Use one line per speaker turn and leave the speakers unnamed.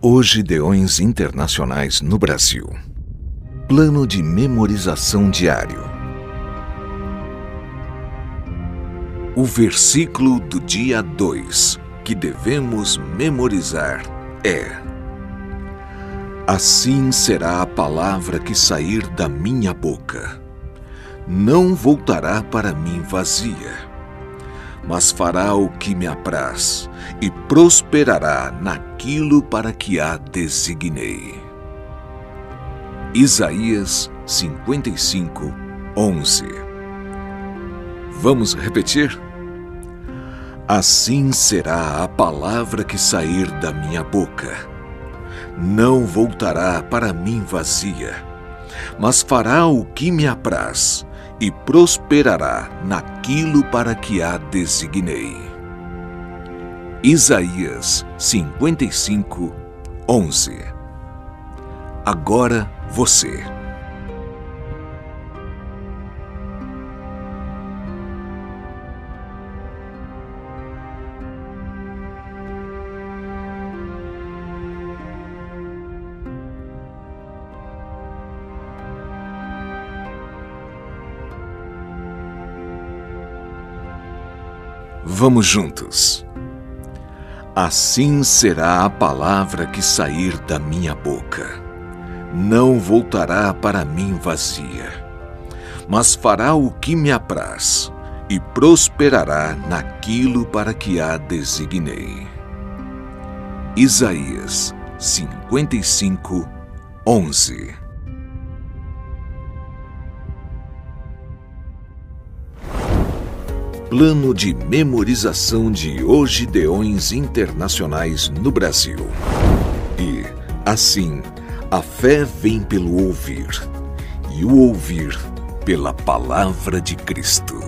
Hoje Deões Internacionais no Brasil. Plano de memorização diário. O versículo do dia 2 que devemos memorizar é: Assim será a palavra que sair da minha boca. Não voltará para mim vazia mas fará o que me apraz e prosperará naquilo para que a designei. Isaías 55, 11 Vamos repetir? Assim será a palavra que sair da minha boca. Não voltará para mim vazia, mas fará o que me apraz e prosperará naquilo para que a designei. Isaías 55, 11 Agora você. Vamos juntos. Assim será a palavra que sair da minha boca. Não voltará para mim vazia, mas fará o que me apraz e prosperará naquilo para que a designei. Isaías 55, 11 Plano de memorização de Deões internacionais no Brasil. E, assim, a fé vem pelo ouvir, e o ouvir pela palavra de Cristo.